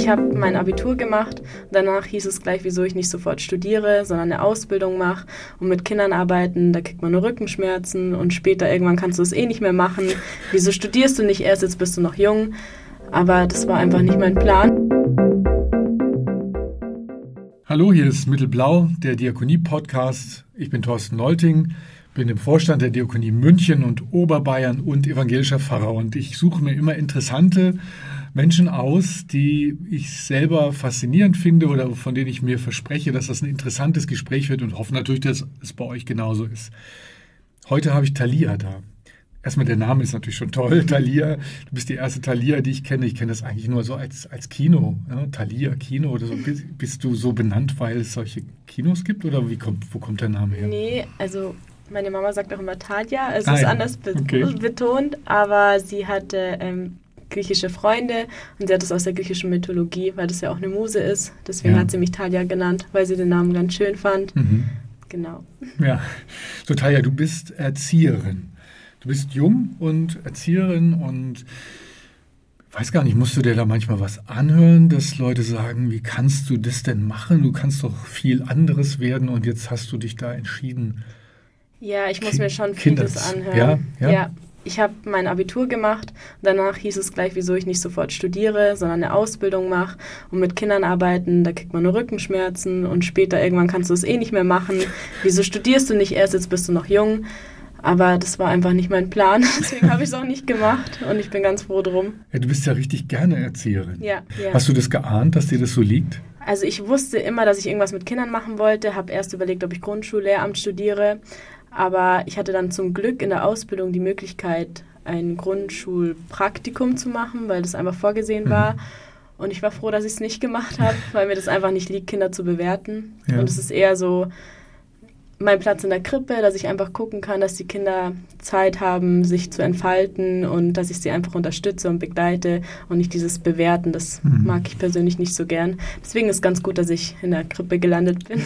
Ich habe mein Abitur gemacht. Danach hieß es gleich, wieso ich nicht sofort studiere, sondern eine Ausbildung mache und mit Kindern arbeiten. Da kriegt man nur Rückenschmerzen und später irgendwann kannst du es eh nicht mehr machen. Wieso studierst du nicht erst? Jetzt bist du noch jung. Aber das war einfach nicht mein Plan. Hallo, hier ist Mittelblau, der Diakonie-Podcast. Ich bin Thorsten Nolting, bin im Vorstand der Diakonie München und Oberbayern und evangelischer Pfarrer. Und ich suche mir immer interessante Menschen aus, die ich selber faszinierend finde oder von denen ich mir verspreche, dass das ein interessantes Gespräch wird und hoffe natürlich, dass es bei euch genauso ist. Heute habe ich Thalia da. Erstmal der Name ist natürlich schon toll, Thalia. Du bist die erste Thalia, die ich kenne. Ich kenne das eigentlich nur so als, als Kino. Ja, Thalia, Kino oder so. Bist, bist, du so benannt, weil es solche Kinos gibt oder wie kommt, wo kommt der Name her? Nee, also meine Mama sagt auch immer Thalia. Es ah, ist ja. anders be okay. betont, aber sie hatte ähm, griechische Freunde und sie hat es aus der griechischen Mythologie, weil das ja auch eine Muse ist. Deswegen ja. hat sie mich Talia genannt, weil sie den Namen ganz schön fand. Mhm. Genau. Ja, so Talia, du bist Erzieherin. Du bist jung und Erzieherin und weiß gar nicht, musst du dir da manchmal was anhören, dass Leute sagen, wie kannst du das denn machen? Du kannst doch viel anderes werden und jetzt hast du dich da entschieden. Ja, ich muss kind, mir schon vieles anhören. Ja, ja. ja ich habe mein Abitur gemacht. Danach hieß es gleich, wieso ich nicht sofort studiere, sondern eine Ausbildung mache und mit Kindern arbeiten. Da kriegt man nur Rückenschmerzen und später irgendwann kannst du es eh nicht mehr machen. Wieso studierst du nicht erst? Jetzt bist du noch jung. Aber das war einfach nicht mein Plan. Deswegen habe ich es auch nicht gemacht und ich bin ganz froh drum. Ja, du bist ja richtig gerne Erzieherin. Ja, ja. Hast du das geahnt, dass dir das so liegt? Also ich wusste immer, dass ich irgendwas mit Kindern machen wollte, habe erst überlegt, ob ich Grundschullehramt studiere aber ich hatte dann zum Glück in der Ausbildung die Möglichkeit, ein Grundschulpraktikum zu machen, weil das einfach vorgesehen mhm. war. Und ich war froh, dass ich es nicht gemacht habe, weil mir das einfach nicht liegt, Kinder zu bewerten. Ja. Und es ist eher so, mein Platz in der Krippe, dass ich einfach gucken kann, dass die Kinder Zeit haben, sich zu entfalten und dass ich sie einfach unterstütze und begleite und nicht dieses Bewerten. Das mhm. mag ich persönlich nicht so gern. Deswegen ist es ganz gut, dass ich in der Krippe gelandet bin.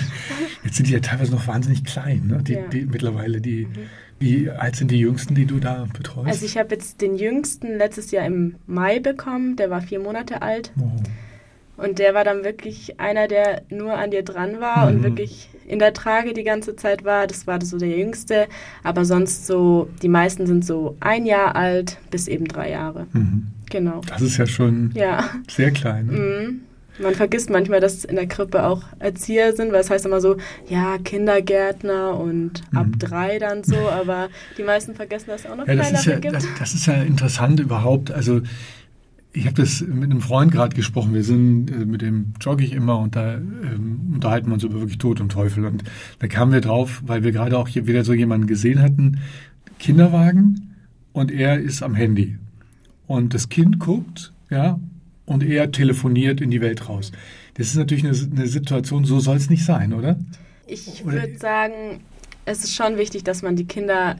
Jetzt sind die ja teilweise noch wahnsinnig klein, ne? die, ja. die mittlerweile. Die, mhm. Wie alt sind die Jüngsten, die du da betreust? Also ich habe jetzt den Jüngsten letztes Jahr im Mai bekommen. Der war vier Monate alt. Oh. Und der war dann wirklich einer, der nur an dir dran war mhm. und wirklich in der Trage die ganze Zeit war. Das war so der Jüngste. Aber sonst so, die meisten sind so ein Jahr alt bis eben drei Jahre. Mhm. Genau. Das ist ja schon ja. sehr klein. Ne? Mhm. Man vergisst manchmal, dass in der Krippe auch Erzieher sind, weil es heißt immer so, ja, Kindergärtner und ab mhm. drei dann so, aber die meisten vergessen, dass es auch noch ja, kleinere ja, gibt. Das, das, ist ja interessant überhaupt. Also ich habe das mit einem Freund gerade gesprochen. Wir sind, äh, mit dem jogge ich immer und da ähm, unterhalten wir uns über wirklich Tod und Teufel. Und da kamen wir drauf, weil wir gerade auch hier wieder so jemanden gesehen hatten, Kinderwagen und er ist am Handy. Und das Kind guckt, ja, und er telefoniert in die Welt raus. Das ist natürlich eine, eine Situation, so soll es nicht sein, oder? Ich würde sagen, es ist schon wichtig, dass man die Kinder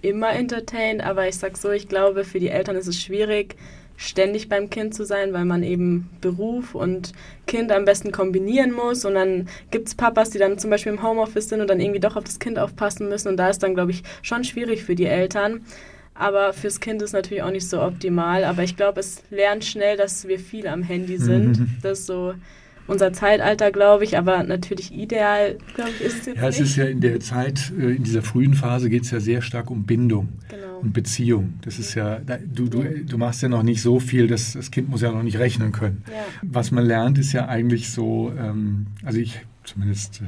immer entertaint, aber ich sag so, ich glaube, für die Eltern ist es schwierig, ständig beim Kind zu sein, weil man eben Beruf und Kind am besten kombinieren muss. Und dann gibt es Papas, die dann zum Beispiel im Homeoffice sind und dann irgendwie doch auf das Kind aufpassen müssen. Und da ist dann, glaube ich, schon schwierig für die Eltern. Aber fürs Kind ist natürlich auch nicht so optimal. Aber ich glaube, es lernt schnell, dass wir viel am Handy sind. Das so unser Zeitalter, glaube ich, aber natürlich ideal, glaube ich, ist es jetzt Ja, es nicht. ist ja in der Zeit, äh, in dieser frühen Phase geht es ja sehr stark um Bindung. Genau und Beziehung. Das ist ja, du, du, du machst ja noch nicht so viel, das, das Kind muss ja noch nicht rechnen können. Ja. Was man lernt, ist ja eigentlich so, ähm, also ich zumindest äh,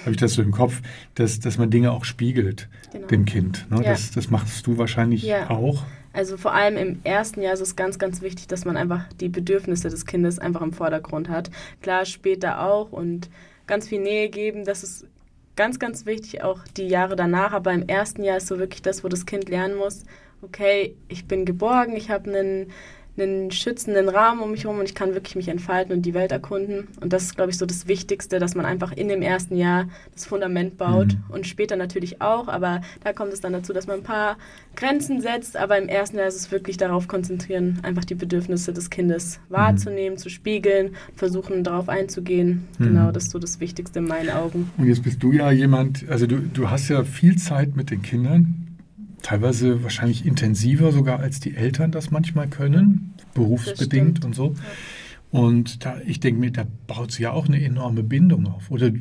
habe ich das so im Kopf, dass, dass man Dinge auch spiegelt genau. dem Kind. Ne? Ja. Das, das machst du wahrscheinlich ja. auch. Also vor allem im ersten Jahr ist es ganz, ganz wichtig, dass man einfach die Bedürfnisse des Kindes einfach im Vordergrund hat. Klar, später auch und ganz viel Nähe geben, das ist ganz, ganz wichtig, auch die Jahre danach. Aber im ersten Jahr ist so wirklich das, wo das Kind lernen muss, okay, ich bin geborgen, ich habe einen einen schützenden Rahmen um mich herum und ich kann wirklich mich entfalten und die Welt erkunden. Und das ist, glaube ich, so das Wichtigste, dass man einfach in dem ersten Jahr das Fundament baut mhm. und später natürlich auch. Aber da kommt es dann dazu, dass man ein paar Grenzen setzt. Aber im ersten Jahr ist es wirklich darauf konzentrieren, einfach die Bedürfnisse des Kindes wahrzunehmen, mhm. zu spiegeln, versuchen darauf einzugehen. Mhm. Genau, das ist so das Wichtigste in meinen Augen. Und jetzt bist du ja jemand, also du, du hast ja viel Zeit mit den Kindern teilweise wahrscheinlich intensiver sogar als die Eltern das manchmal können, berufsberufsbedingt und so. Und da, ich denke mir, da baut sie ja auch eine enorme Bindung auf. Oder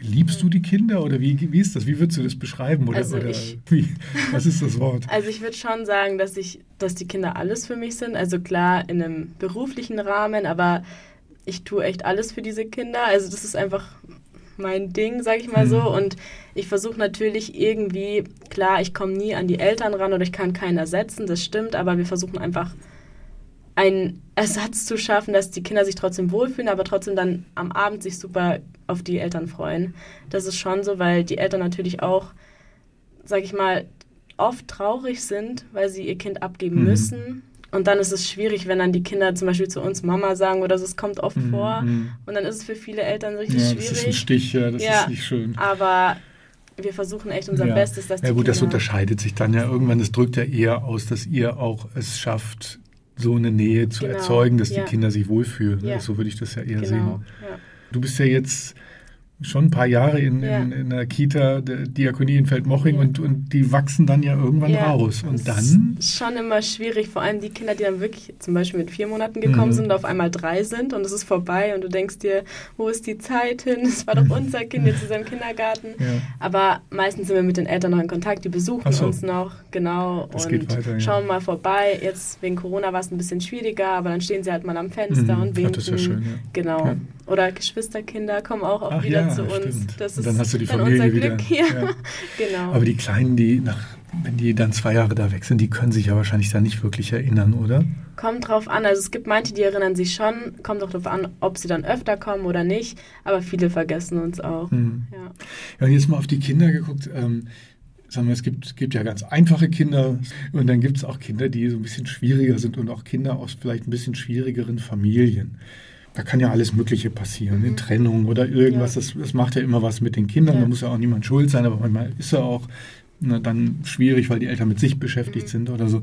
liebst du die Kinder oder wie, wie ist das? Wie würdest du das beschreiben? Oder, Also oder ich- wie, was ist das Wort? Also ich würde schon sagen, dass ich, dass die Kinder alles für mich sind. Also klar in einem beruflichen Rahmen, aber ich tue echt alles für diese Kinder. Also das ist einfach mein Ding, sag ich mal so. Mhm. Und ich versuche natürlich irgendwie, klar, ich komme nie an die Eltern ran oder ich kann keinen ersetzen, das stimmt, aber wir versuchen einfach einen Ersatz zu schaffen, dass die Kinder sich trotzdem wohlfühlen, aber trotzdem dann am Abend sich super auf die Eltern freuen. Das ist schon so, weil die Eltern natürlich auch, sag ich mal, oft traurig sind, weil sie ihr Kind abgeben Mhm. müssen. Und dann ist es schwierig, wenn dann die Kinder zum Beispiel zu uns Mama sagen oder so, es kommt oft Mhm, vor. mhm. Und dann ist es für viele Eltern richtig Ja, das schwierig. ist ein Stich, ja, das Ja. ist nicht schön. Aber wir versuchen echt unser ja. Bestes, dass die Ja gut, das Kinder unterscheidet sich dann ja irgendwann. Das drückt ja eher aus, dass ihr auch es schafft, so eine Nähe zu Genau, erzeugen, dass ja. die Kinder sich wohlfühlen. Ja. So würde ich das ja eher genau. sehen. Ja. Du bist ja jetzt schon ein paar Jahre in, Ja. in, in der Kita der Diakonie in Feldmoching Ja. und, und die wachsen dann ja irgendwann Ja, raus. das Und dann, ist schon immer schwierig, vor allem die Kinder, die dann wirklich zum Beispiel mit vier Monaten gekommen Mhm. sind und auf einmal drei sind und es ist vorbei und du denkst dir, wo ist die Zeit hin? Es war doch unser Kind, jetzt er im Kindergarten. Aber meistens sind wir mit den Eltern noch in Kontakt, die besuchen Ach so. uns noch, genau, Das und geht weiter, ja. schauen mal vorbei. Jetzt wegen Corona war es ein bisschen schwieriger, aber dann stehen sie halt mal am Fenster Mhm. und winken. das ist ja schön. Genau. Oder Geschwisterkinder kommen auch, auch Ach wieder ja, zu uns. stimmt. Das Und ist dann hast du die Familie wieder. Ja. Ja. genau. aber die Kleinen, die nach, wenn die dann zwei Jahre da weg sind, die können sich ja wahrscheinlich da nicht wirklich erinnern, oder? Kommt drauf an. Also es gibt manche, die erinnern sich schon. Kommt auch darauf an, ob sie dann öfter kommen oder nicht. Aber viele vergessen uns auch. Mhm. Ja. Ja, und jetzt mal auf die Kinder geguckt. Ähm, sagen wir, es gibt, gibt ja ganz einfache Kinder und dann gibt es auch Kinder, die so ein bisschen schwieriger sind und auch Kinder aus vielleicht ein bisschen schwierigeren Familien. Da kann ja alles Mögliche passieren, eine Trennung oder irgendwas. Ja. Das, das macht ja immer was mit den Kindern. Ja. Da muss ja auch niemand schuld sein, aber manchmal ist er auch na, dann schwierig, weil die Eltern mit sich beschäftigt Mhm. sind oder so.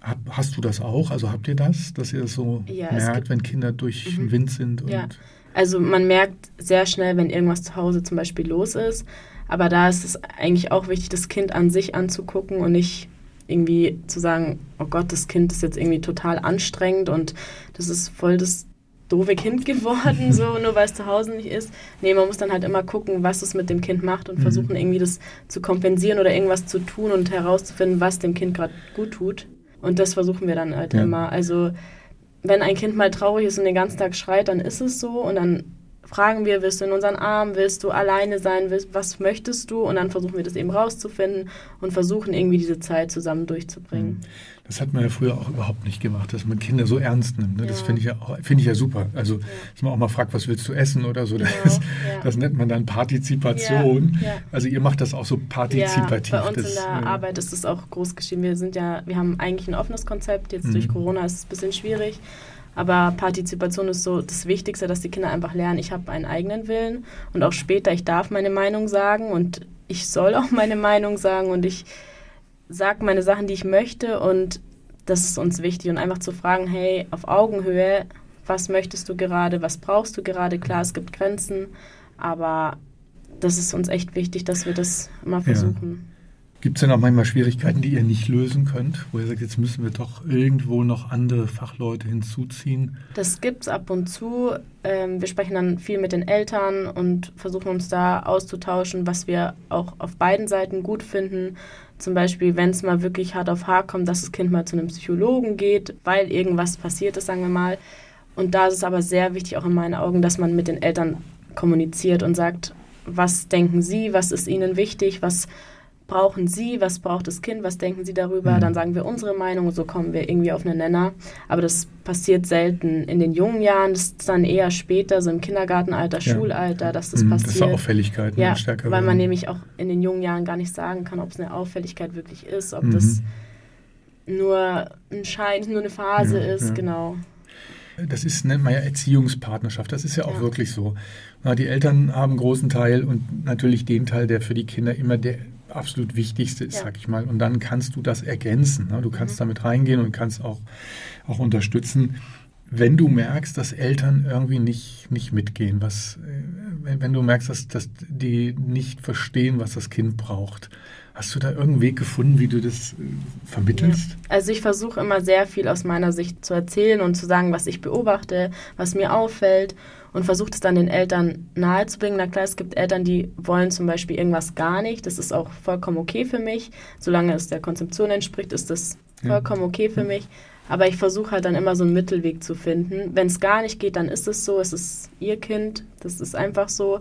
Hab, hast du das auch? Also habt ihr das, dass ihr das so Ja, merkt, wenn Kinder durch Mhm. den Wind sind? Ja. Also man merkt sehr schnell, wenn irgendwas zu Hause zum Beispiel los ist. Aber da ist es eigentlich auch wichtig, das Kind an sich anzugucken und nicht irgendwie zu sagen, oh Gott, das Kind ist jetzt irgendwie total anstrengend und das ist voll das doofe Kind geworden, so nur weil es zu Hause nicht ist. Nee, man muss dann halt immer gucken, was es mit dem Kind macht und Mhm. versuchen irgendwie das zu kompensieren oder irgendwas zu tun und herauszufinden, was dem Kind gerade gut tut. Und das versuchen wir dann halt Ja. immer. Also wenn ein Kind mal traurig ist und den ganzen Tag schreit, dann ist es so und dann fragen wir, willst du in unseren Arm, willst du alleine sein, willst, was möchtest du? Und dann versuchen wir das eben rauszufinden und versuchen irgendwie diese Zeit zusammen durchzubringen. Das hat man ja früher auch überhaupt nicht gemacht, dass man Kinder so ernst nimmt. Ne? Das Ja. finde ich, ja auch- finde ich ja super. Also, dass man auch mal fragt, was willst du essen oder so. Genau, das, ja. das nennt man dann Partizipation. Ja, ja. Also ihr macht das auch so partizipativ. Ja, bei uns das, in der äh, Arbeit ist es auch groß geschrieben. Wir sind ja, wir haben eigentlich ein offenes Konzept. Jetzt Mhm. durch Corona ist es ein bisschen schwierig. Aber Partizipation ist so das Wichtigste, dass die Kinder einfach lernen, ich habe einen eigenen Willen und auch später, ich darf meine Meinung sagen und ich soll auch meine Meinung sagen und ich sage meine Sachen, die ich möchte und das ist uns wichtig und einfach zu fragen, hey, auf Augenhöhe, was möchtest du gerade, was brauchst du gerade? Klar, es gibt Grenzen, aber das ist uns echt wichtig, dass wir das immer versuchen. Gibt es denn auch manchmal Schwierigkeiten, die ihr nicht lösen könnt? Wo ihr sagt, jetzt müssen wir doch irgendwo noch andere Fachleute hinzuziehen? Das gibt's ab und zu. Ähm, wir sprechen dann viel mit den Eltern und versuchen uns da auszutauschen, was wir auch auf beiden Seiten gut finden. Zum Beispiel, wenn es mal wirklich hart auf hart kommt, dass das Kind mal zu einem Psychologen geht, weil irgendwas passiert ist, sagen wir mal. Und da ist es aber sehr wichtig, auch in meinen Augen, dass man mit den Eltern kommuniziert und sagt, was denken sie, was ist ihnen wichtig, was brauchen Sie, was braucht das Kind, was denken Sie darüber, Mhm. dann sagen wir unsere Meinung und so kommen wir irgendwie auf einen Nenner. Aber das passiert selten in den jungen Jahren, das ist dann eher später, so im Kindergartenalter, Ja. Schulalter, dass das Mhm, passiert. Dass da Auffälligkeiten ja, stärker weil man nämlich auch in den jungen Jahren gar nicht sagen kann, ob es eine Auffälligkeit wirklich ist, ob Mhm. das nur ein Schein, nur eine Phase Ja, ist, ja. genau. Das ist, nennt man ja Erziehungspartnerschaft. Das ist ja auch Ja. wirklich so. Na, die Eltern haben einen großen Teil und natürlich den Teil, der für die Kinder immer der absolut wichtigste ist, Ja. sag ich mal. Und dann kannst du das ergänzen. Ne? Du kannst Mhm. damit reingehen und kannst auch, auch unterstützen. wenn du merkst, dass Eltern irgendwie nicht, nicht mitgehen, was, äh, wenn, du merkst, dass, dass die nicht verstehen, was das Kind braucht, Hast du da irgendeinen Weg gefunden, wie du das äh, vermittelst? Also ich versuche immer sehr viel aus meiner Sicht zu erzählen und zu sagen, was ich beobachte, was mir auffällt und versuche es dann den Eltern nahezubringen. Na klar, es gibt Eltern, die wollen zum Beispiel irgendwas gar nicht. Das ist auch vollkommen okay für mich. Solange es der Konzeption entspricht, ist das vollkommen okay für mich. Aber ich versuche halt dann immer so einen Mittelweg zu finden. Wenn es gar nicht geht, dann ist es so. Es ist ihr Kind. Das ist einfach so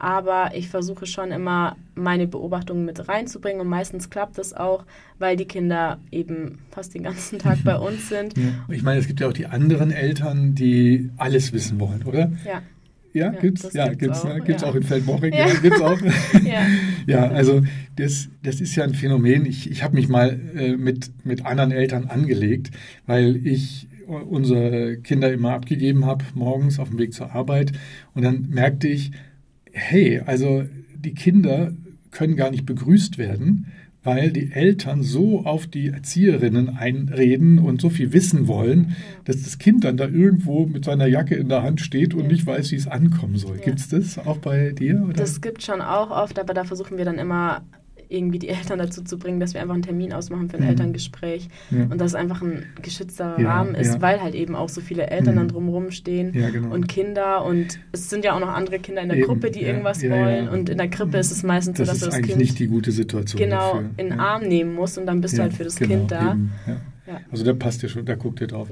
aber ich versuche schon immer meine Beobachtungen mit reinzubringen und meistens klappt das auch, weil die Kinder eben fast den ganzen Tag bei uns sind. Ja. Ich meine, es gibt ja auch die anderen Eltern, die alles wissen wollen, oder? Ja. Ja, ja gibt's, ja, gibt's, auch, gibt's ja. auch in Feldmoching, ja. gibt's auch. ja. ja, also das, das ist ja ein Phänomen. Ich, ich habe mich mal äh, mit, mit anderen Eltern angelegt, weil ich unsere Kinder immer abgegeben habe, morgens auf dem Weg zur Arbeit. Und dann merkte ich, hey, also die Kinder können gar nicht begrüßt werden, weil die Eltern so auf die Erzieherinnen einreden und so viel wissen wollen, dass das Kind dann da irgendwo mit seiner Jacke in der Hand steht und ja. nicht weiß, wie es ankommen soll. Ja. Gibt es das auch bei dir? Oder? Das gibt schon auch oft, aber da versuchen wir dann immer irgendwie die Eltern dazu zu bringen, dass wir einfach einen Termin ausmachen für ein mhm. Elterngespräch ja. und dass es einfach ein geschützter ja, Rahmen ist, ja. weil halt eben auch so viele Eltern mhm. dann drumherum stehen genau. und Kinder und es sind ja auch noch andere Kinder in der eben. Gruppe, die irgendwas wollen und in der Krippe ist es meistens das so, dass du das Kind nicht die gute Situation genau dafür. in den Arm nehmen musst und dann bist du halt für das genau, Kind da. Also da passt ihr schon, da guckt ihr drauf.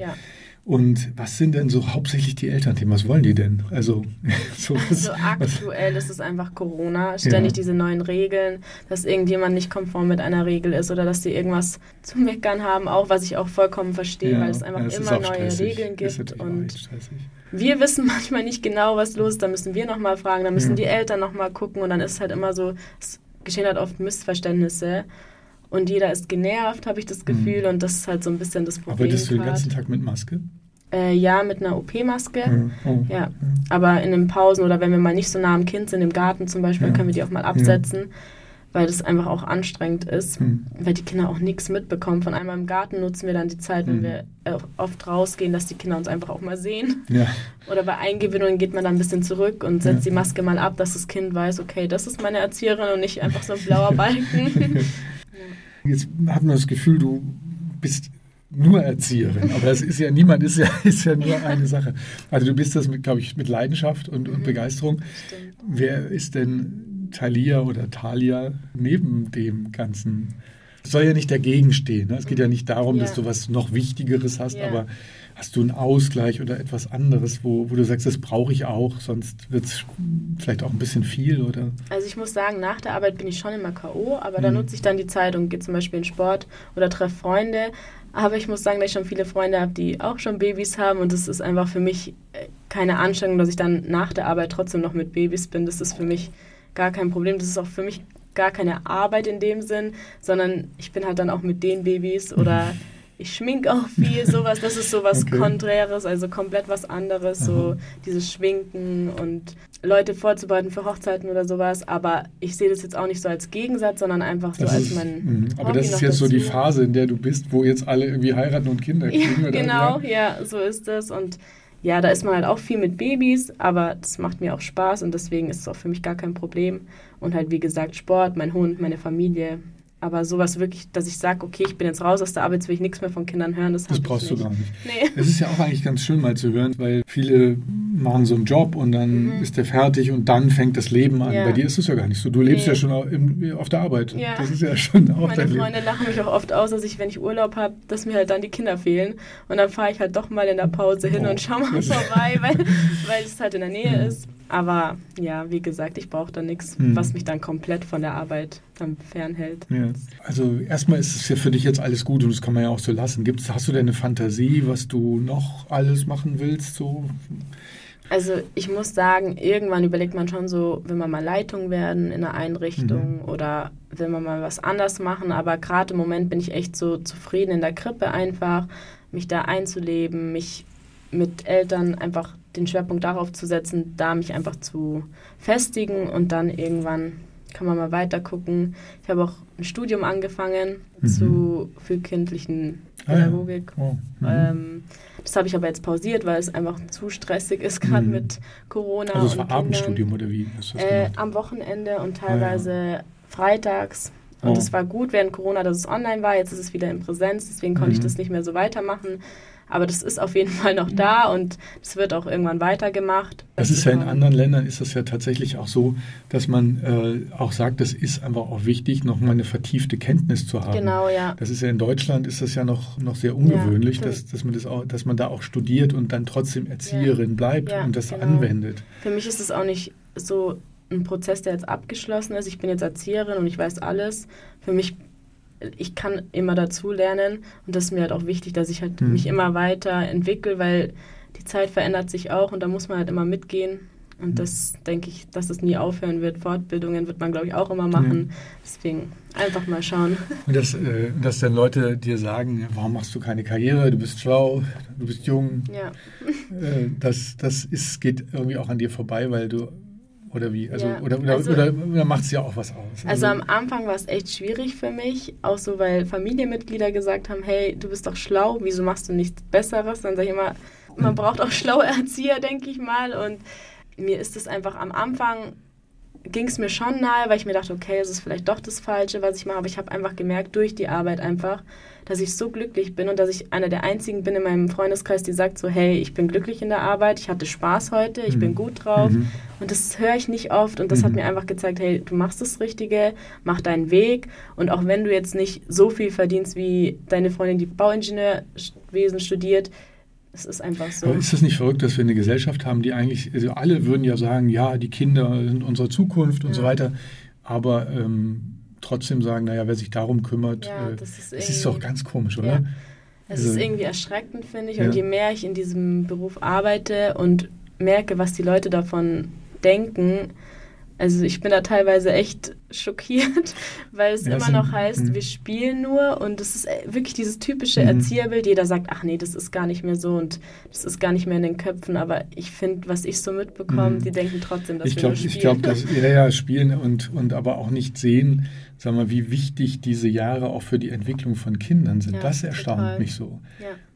Und was sind denn so hauptsächlich die Elternthemen? Was wollen die denn? Also, so also aktuell was? ist es einfach Corona, ständig ja. diese neuen Regeln, dass irgendjemand nicht konform mit einer Regel ist oder dass die irgendwas zu meckern haben, auch was ich auch vollkommen verstehe, ja, weil es einfach ja, immer neue stressig. Regeln gibt. Und wir wissen manchmal nicht genau, was los ist, da müssen wir nochmal fragen, da müssen die Eltern nochmal gucken und dann ist es halt immer so, es geschehen halt oft Missverständnisse. Und jeder ist genervt, habe ich das Gefühl. Mhm. Und das ist halt so ein bisschen das Problem. Arbeitest du den ganzen Tag mit Maske? Äh, ja, mit einer OP-Maske. Mhm. Oh. Ja. Aber in den Pausen oder wenn wir mal nicht so nah am Kind sind, im Garten zum Beispiel, ja. können wir die auch mal absetzen. Ja. Weil das einfach auch anstrengend ist, mhm. weil die Kinder auch nichts mitbekommen. Von einmal im Garten nutzen wir dann die Zeit, wenn mhm. wir äh, oft rausgehen, dass die Kinder uns einfach auch mal sehen. Ja. Oder bei Eingewöhnungen geht man dann ein bisschen zurück und setzt die Maske mal ab, dass das Kind weiß, okay, das ist meine Erzieherin und nicht einfach so ein blauer Balken. Jetzt hat man das Gefühl, du bist nur Erzieherin, aber es ist ja niemand, ist ja, ist ja nur eine Sache. Also du bist das, glaube ich, mit Leidenschaft und, und mhm. Begeisterung. Stimmt. Wer ist denn Thalia oder Thalia neben dem Ganzen? Es soll ja nicht dagegen stehen. Ne? Es geht ja nicht darum, ja. dass du was noch Wichtigeres hast, ja. aber Hast du einen Ausgleich oder etwas anderes, wo, wo du sagst, das brauche ich auch, sonst wird es vielleicht auch ein bisschen viel? Oder? Also ich muss sagen, nach der Arbeit bin ich schon immer K.O., aber mhm. da nutze ich dann die Zeit und gehe zum Beispiel in Sport oder treffe Freunde. Aber ich muss sagen, dass ich schon viele Freunde habe, die auch schon Babys haben und das ist einfach für mich äh, keine Anstrengung, dass ich dann nach der Arbeit trotzdem noch mit Babys bin. Das ist für mich gar kein Problem. Das ist auch für mich gar keine Arbeit in dem Sinn, sondern ich bin halt dann auch mit den Babys oder mhm ich schminke auch viel, sowas, das ist sowas okay. Konträres, also komplett was anderes, Aha. so dieses Schminken und Leute vorzubereiten für Hochzeiten oder sowas, aber ich sehe das jetzt auch nicht so als Gegensatz, sondern einfach so das als ist, mein. Mh. Aber das ist jetzt dazu. so die Phase, in der du bist, wo jetzt alle irgendwie heiraten und Kinder kriegen. Ja, genau, ja? ja, so ist es und ja, da ist man halt auch viel mit Babys, aber das macht mir auch Spaß und deswegen ist es auch für mich gar kein Problem. Und halt, wie gesagt, Sport, mein Hund, meine Familie, aber sowas wirklich, dass ich sage, okay, ich bin jetzt raus aus der Arbeit, jetzt will ich nichts mehr von Kindern hören, das, das brauchst du gar nicht. Nee. Es ist ja auch eigentlich ganz schön mal zu hören, weil viele machen so einen Job und dann mhm. ist der fertig und dann fängt das Leben an. Ja. Bei dir ist es ja gar nicht so. Du lebst nee. ja schon auf der Arbeit. Ja. Das ist ja schon auch Meine dein Freunde Leben. lachen mich auch oft aus, dass ich, wenn ich Urlaub habe, dass mir halt dann die Kinder fehlen. Und dann fahre ich halt doch mal in der Pause hin oh. und schaue mal vorbei, weil, weil es halt in der Nähe mhm. ist. Aber ja, wie gesagt, ich brauche da nichts, mhm. was mich dann komplett von der Arbeit dann fernhält. Ja. Also erstmal ist es ja für dich jetzt alles gut und das kann man ja auch so lassen. Gibt's, hast du denn eine Fantasie, was du noch alles machen willst? So? Also ich muss sagen, irgendwann überlegt man schon so, will man mal Leitung werden in einer Einrichtung mhm. oder will man mal was anders machen. Aber gerade im Moment bin ich echt so zufrieden in der Krippe einfach, mich da einzuleben, mich mit Eltern einfach den Schwerpunkt darauf zu setzen, da mich einfach zu festigen und dann irgendwann kann man mal weiter gucken. Ich habe auch ein Studium angefangen mhm. zu frühkindlichen Pädagogik. Ah, ja. oh. mhm. ähm, Das habe ich aber jetzt pausiert, weil es einfach zu stressig ist, gerade mhm. mit Corona. Also es war Abendstudium oder wie? Äh, am Wochenende und teilweise ah, ja. freitags. Und es oh. war gut während Corona, dass es online war. Jetzt ist es wieder in Präsenz, deswegen konnte mhm. ich das nicht mehr so weitermachen. Aber das ist auf jeden Fall noch da und es wird auch irgendwann weitergemacht. Das ist ja in anderen Ländern ist das ja tatsächlich auch so, dass man äh, auch sagt, es ist einfach auch wichtig, nochmal eine vertiefte Kenntnis zu haben. Genau, ja. Das ist ja in Deutschland ist das ja noch, noch sehr ungewöhnlich, ja, dass, dass man das auch, dass man da auch studiert und dann trotzdem Erzieherin ja. bleibt ja, und das genau. anwendet. Für mich ist es auch nicht so ein Prozess, der jetzt abgeschlossen ist. Ich bin jetzt Erzieherin und ich weiß alles. Für mich ich kann immer dazu lernen und das ist mir halt auch wichtig, dass ich halt mhm. mich immer weiter entwickle, weil die Zeit verändert sich auch und da muss man halt immer mitgehen. Und hm. das denke ich, dass es nie aufhören wird. Fortbildungen wird man, glaube ich, auch immer machen. Ja. Deswegen einfach mal schauen. Und dass, äh, dass dann Leute dir sagen, warum machst du keine Karriere? Du bist schlau, du bist jung. Ja. Äh, das das ist, geht irgendwie auch an dir vorbei, weil du oder wie? Also, ja. oder, oder, also, oder, oder macht es ja auch was aus? Also, also am Anfang war es echt schwierig für mich, auch so, weil Familienmitglieder gesagt haben, hey, du bist doch schlau, wieso machst du nichts Besseres? Dann sage ich immer, man hm. braucht auch schlaue Erzieher, denke ich mal. Und mir ist es einfach am Anfang ging es mir schon nahe, weil ich mir dachte, okay, es ist vielleicht doch das Falsche, was ich mache. Aber ich habe einfach gemerkt, durch die Arbeit einfach, dass ich so glücklich bin und dass ich einer der einzigen bin in meinem Freundeskreis, die sagt so, hey, ich bin glücklich in der Arbeit, ich hatte Spaß heute, ich mhm. bin gut drauf. Mhm. Und das höre ich nicht oft und das mhm. hat mir einfach gezeigt, hey, du machst das Richtige, mach deinen Weg. Und auch wenn du jetzt nicht so viel verdienst wie deine Freundin, die Bauingenieurwesen studiert, es ist einfach so. Aber ist das nicht verrückt, dass wir eine Gesellschaft haben, die eigentlich, also alle würden ja sagen, ja, die Kinder sind unsere Zukunft und ja. so weiter, aber ähm, trotzdem sagen, naja, wer sich darum kümmert, ja, äh, das, ist, das ist doch ganz komisch, oder? Ja. Es also, ist irgendwie erschreckend, finde ich. Und je mehr ich in diesem Beruf arbeite und merke, was die Leute davon denken, also ich bin da teilweise echt schockiert, weil es ja, immer noch heißt, mh. wir spielen nur und es ist äh, wirklich dieses typische mhm. Erzieherbild. Jeder sagt, ach nee, das ist gar nicht mehr so und das ist gar nicht mehr in den Köpfen. Aber ich finde, was ich so mitbekomme, mhm. die denken trotzdem, dass ich wir glaub, nur spielen. Ich glaube, dass ja, ja, spielen und, und aber auch nicht sehen, sag mal, wie wichtig diese Jahre auch für die Entwicklung von Kindern sind. Ja, das erstaunt total. mich so.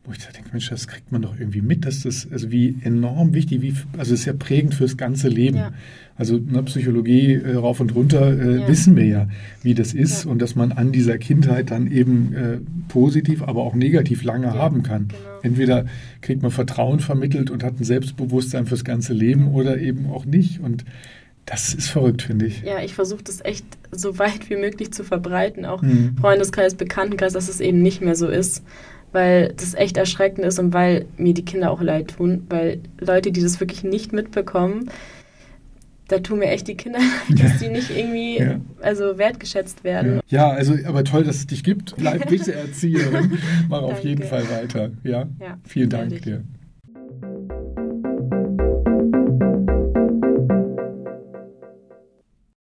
Ja. Wo ich da denke, Mensch, das kriegt man doch irgendwie mit, dass das, also wie enorm wichtig, wie, also es ist ja prägend fürs ganze Leben. Ja. Also ne, Psychologie äh, rauf und runter äh, ja. wissen wir ja, wie das ist und dass man an dieser Kindheit dann eben äh, positiv, aber auch negativ lange haben kann. Genau. Entweder kriegt man Vertrauen vermittelt und hat ein Selbstbewusstsein fürs ganze Leben oder eben auch nicht. Und das ist verrückt, finde ich. Ja, ich versuche das echt so weit wie möglich zu verbreiten, auch mhm. Freundeskreis, Bekanntenkreis, dass es eben nicht mehr so ist, weil das echt erschreckend ist und weil mir die Kinder auch leid tun, weil Leute, die das wirklich nicht mitbekommen, da tun mir echt die Kinder leid, dass die nicht irgendwie ja. also wertgeschätzt werden. Ja. ja. also aber toll, dass es dich gibt. Bleib bitte Erzieherin. Mach auf jeden Fall weiter. Ja, ja vielen Dank dir.